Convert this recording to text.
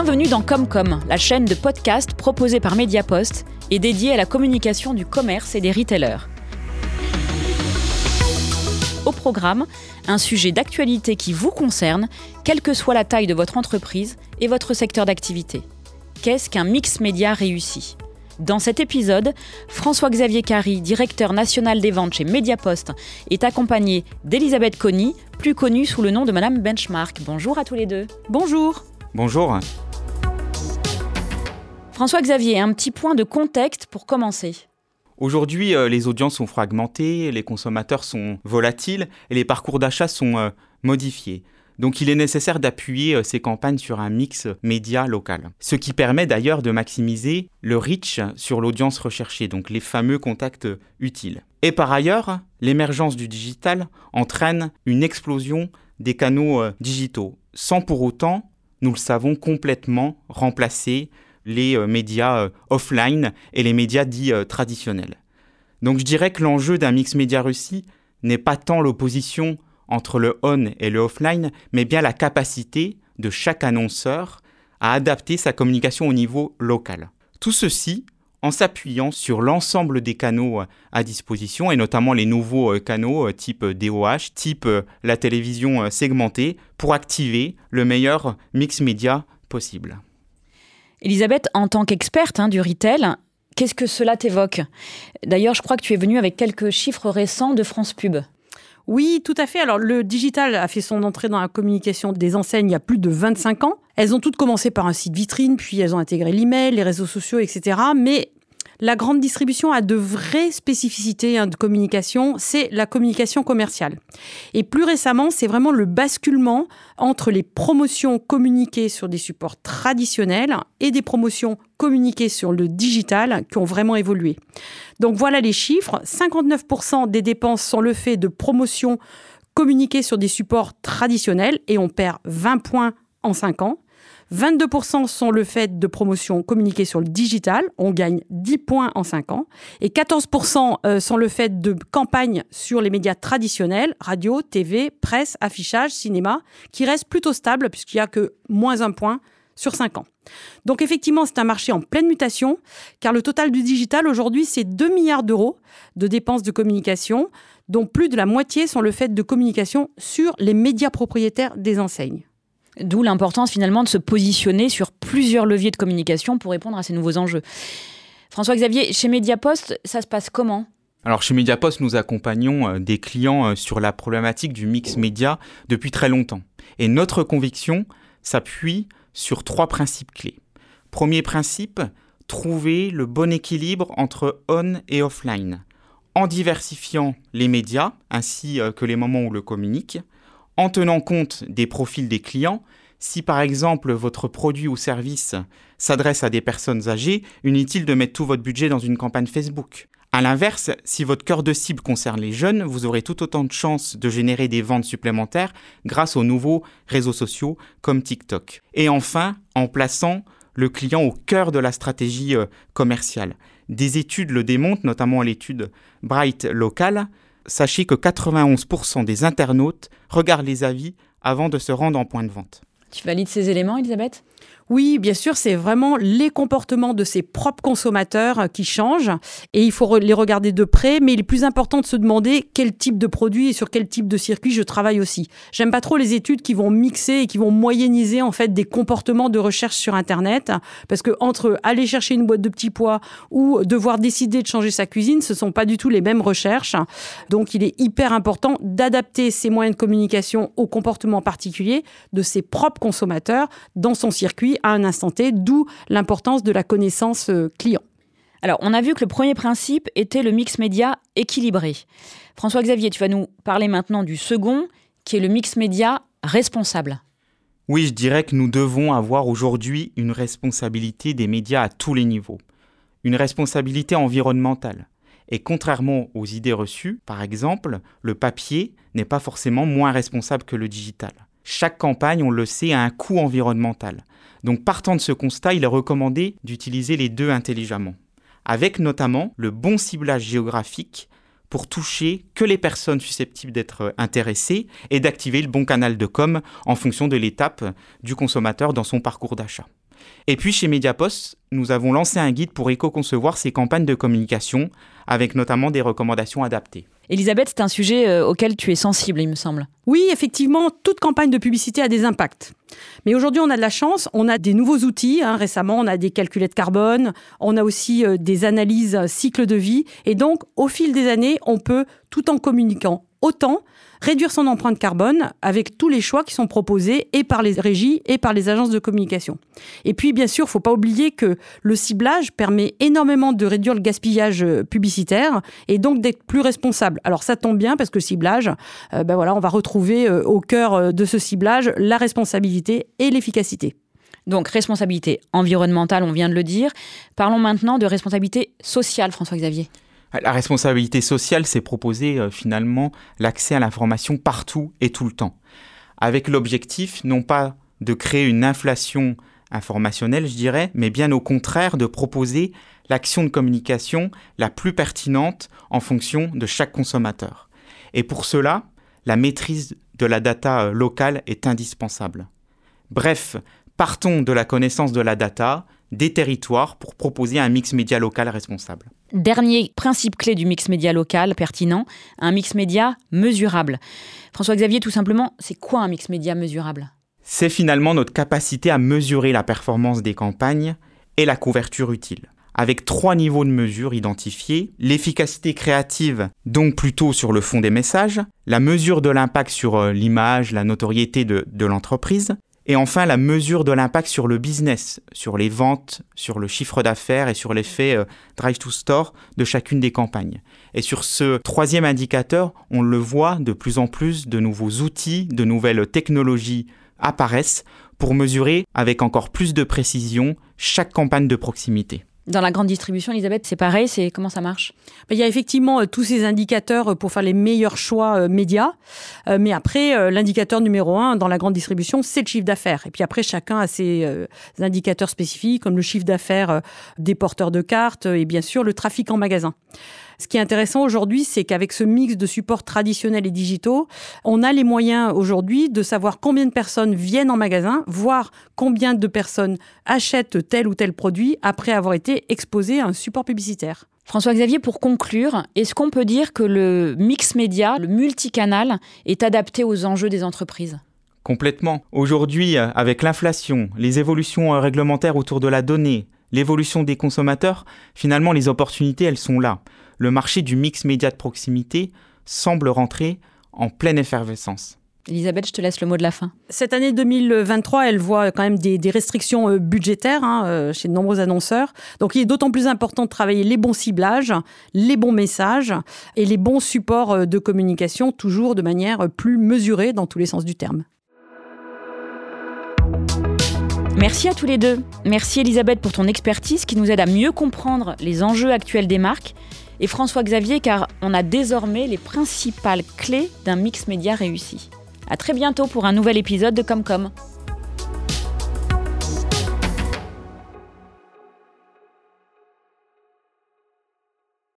Bienvenue dans Comcom, la chaîne de podcast proposée par Mediapost et dédiée à la communication du commerce et des retailers. Au programme, un sujet d'actualité qui vous concerne, quelle que soit la taille de votre entreprise et votre secteur d'activité. Qu'est-ce qu'un mix média réussi dans cet épisode, François-Xavier Carry, directeur national des ventes chez Mediapost, est accompagné d'Elisabeth Conny, plus connue sous le nom de Madame Benchmark. Bonjour à tous les deux. Bonjour. Bonjour. François-Xavier, un petit point de contexte pour commencer. Aujourd'hui, euh, les audiences sont fragmentées, les consommateurs sont volatiles et les parcours d'achat sont euh, modifiés. Donc il est nécessaire d'appuyer euh, ces campagnes sur un mix média local. Ce qui permet d'ailleurs de maximiser le reach sur l'audience recherchée, donc les fameux contacts utiles. Et par ailleurs, l'émergence du digital entraîne une explosion des canaux digitaux, sans pour autant, nous le savons, complètement remplacer les euh, médias offline et les médias dits traditionnels. Donc je dirais que l'enjeu d'un mix média réussi n'est pas tant l'opposition entre le on et le offline, mais bien la capacité de chaque annonceur à adapter sa communication au niveau local. Tout ceci en s'appuyant sur l'ensemble des canaux à disposition, et notamment les nouveaux euh, canaux euh, type DOH, type euh, la télévision segmentée, pour activer le meilleur mix média possible. Elisabeth, en tant qu'experte hein, du retail, qu'est-ce que cela t'évoque? D'ailleurs, je crois que tu es venue avec quelques chiffres récents de France Pub. Oui, tout à fait. Alors, le digital a fait son entrée dans la communication des enseignes il y a plus de 25 ans. Elles ont toutes commencé par un site vitrine, puis elles ont intégré l'email, les réseaux sociaux, etc. Mais la grande distribution a de vraies spécificités hein, de communication, c'est la communication commerciale. Et plus récemment, c'est vraiment le basculement entre les promotions communiquées sur des supports traditionnels et des promotions communiquées sur le digital qui ont vraiment évolué. Donc voilà les chiffres. 59% des dépenses sont le fait de promotions communiquées sur des supports traditionnels et on perd 20 points en 5 ans. 22% sont le fait de promotion communiquée sur le digital, on gagne 10 points en 5 ans, et 14% euh, sont le fait de campagnes sur les médias traditionnels, radio, TV, presse, affichage, cinéma, qui restent plutôt stables puisqu'il n'y a que moins un point sur 5 ans. Donc effectivement, c'est un marché en pleine mutation, car le total du digital aujourd'hui, c'est 2 milliards d'euros de dépenses de communication, dont plus de la moitié sont le fait de communication sur les médias propriétaires des enseignes. D'où l'importance finalement de se positionner sur plusieurs leviers de communication pour répondre à ces nouveaux enjeux. François-Xavier, chez Mediapost, ça se passe comment? Alors chez Mediapost, nous accompagnons euh, des clients euh, sur la problématique du mix média depuis très longtemps. Et notre conviction s'appuie sur trois principes clés. Premier principe, trouver le bon équilibre entre on et offline, en diversifiant les médias ainsi euh, que les moments où le communique, en tenant compte des profils des clients. Si par exemple votre produit ou service s'adresse à des personnes âgées, inutile de mettre tout votre budget dans une campagne Facebook. A l'inverse, si votre cœur de cible concerne les jeunes, vous aurez tout autant de chances de générer des ventes supplémentaires grâce aux nouveaux réseaux sociaux comme TikTok. Et enfin, en plaçant le client au cœur de la stratégie euh, commerciale. Des études le démontrent, notamment l'étude Bright Local, sachez que 91% des internautes regardent les avis avant de se rendre en point de vente. Tu valides ces éléments, Elisabeth? Oui, bien sûr, c'est vraiment les comportements de ses propres consommateurs qui changent et il faut les regarder de près, mais il est plus important de se demander quel type de produit et sur quel type de circuit je travaille aussi. J'aime pas trop les études qui vont mixer et qui vont moyenniser en fait des comportements de recherche sur internet parce que entre aller chercher une boîte de petits pois ou devoir décider de changer sa cuisine, ce sont pas du tout les mêmes recherches. Donc il est hyper important d'adapter ses moyens de communication aux comportements particuliers de ses propres consommateurs dans son circuit à un instant T, d'où l'importance de la connaissance euh, client. Alors, on a vu que le premier principe était le mix média équilibré. François-Xavier, tu vas nous parler maintenant du second, qui est le mix média responsable. Oui, je dirais que nous devons avoir aujourd'hui une responsabilité des médias à tous les niveaux. Une responsabilité environnementale. Et contrairement aux idées reçues, par exemple, le papier n'est pas forcément moins responsable que le digital. Chaque campagne, on le sait, a un coût environnemental. Donc partant de ce constat, il est recommandé d'utiliser les deux intelligemment, avec notamment le bon ciblage géographique pour toucher que les personnes susceptibles d'être intéressées et d'activer le bon canal de com en fonction de l'étape du consommateur dans son parcours d'achat. Et puis chez Mediapost, nous avons lancé un guide pour éco-concevoir ces campagnes de communication, avec notamment des recommandations adaptées. Elisabeth, c'est un sujet euh, auquel tu es sensible, il me semble. Oui, effectivement, toute campagne de publicité a des impacts. Mais aujourd'hui, on a de la chance, on a des nouveaux outils. Hein. Récemment, on a des calculettes carbone, on a aussi euh, des analyses cycle de vie. Et donc, au fil des années, on peut, tout en communiquant autant, réduire son empreinte carbone avec tous les choix qui sont proposés et par les régies et par les agences de communication. Et puis, bien sûr, il ne faut pas oublier que le ciblage permet énormément de réduire le gaspillage euh, publicitaire et donc d'être plus responsable. Alors, ça tombe bien parce que le ciblage, euh, ben voilà, on va retrouver euh, au cœur de ce ciblage la responsabilité et l'efficacité. Donc responsabilité environnementale, on vient de le dire. Parlons maintenant de responsabilité sociale, François-Xavier. La responsabilité sociale, c'est proposer euh, finalement l'accès à l'information partout et tout le temps, avec l'objectif non pas de créer une inflation informationnelle, je dirais, mais bien au contraire de proposer l'action de communication la plus pertinente en fonction de chaque consommateur. Et pour cela, la maîtrise de la data euh, locale est indispensable. Bref, partons de la connaissance de la data, des territoires pour proposer un mix média local responsable. Dernier principe clé du mix média local pertinent, un mix média mesurable. François-Xavier, tout simplement, c'est quoi un mix média mesurable? C'est finalement notre capacité à mesurer la performance des campagnes et la couverture utile. Avec trois niveaux de mesure identifiés, l'efficacité créative, donc plutôt sur le fond des messages, la mesure de l'impact sur euh, l'image, la notoriété de, de l'entreprise, et enfin, la mesure de l'impact sur le business, sur les ventes, sur le chiffre d'affaires et sur l'effet euh, drive to store de chacune des campagnes. Et sur ce troisième indicateur, on le voit, de plus en plus de nouveaux outils, de nouvelles technologies apparaissent pour mesurer avec encore plus de précision chaque campagne de proximité. Dans la grande distribution, Elisabeth, c'est pareil, c'est comment ça marche? Il y a effectivement euh, tous ces indicateurs euh, pour faire les meilleurs choix euh, médias, mais après, l'indicateur numéro un dans la grande distribution, c'est le chiffre d'affaires. Et puis après, chacun a ses indicateurs spécifiques, comme le chiffre d'affaires des porteurs de cartes et bien sûr le trafic en magasin. Ce qui est intéressant aujourd'hui, c'est qu'avec ce mix de supports traditionnels et digitaux, on a les moyens aujourd'hui de savoir combien de personnes viennent en magasin, voir combien de personnes achètent tel ou tel produit après avoir été exposées à un support publicitaire. François-Xavier, pour conclure, est-ce qu'on peut dire que le mix média, le multicanal, est adapté aux enjeux des entreprises? Complètement. Aujourd'hui, avec l'inflation, les évolutions réglementaires autour de la donnée, l'évolution des consommateurs, finalement les opportunités, elles sont là le marché du mix média de proximité semble rentrer en pleine effervescence. Elisabeth, je te laisse le mot de la fin. Cette année 2023, elle voit quand même des, restrictions euh, budgétaires hein, euh, chez de nombreux annonceurs. Donc il est d'autant plus important de travailler les bons ciblages, les bons messages et les bons supports euh, de communication, toujours de manière plus mesurée dans tous les sens du terme. Merci à tous les deux. Merci Elisabeth pour ton expertise qui nous aide à mieux comprendre les enjeux actuels des marques et François Xavier car on a désormais les principales clés d'un mix média réussi. À très bientôt pour un nouvel épisode de Comcom.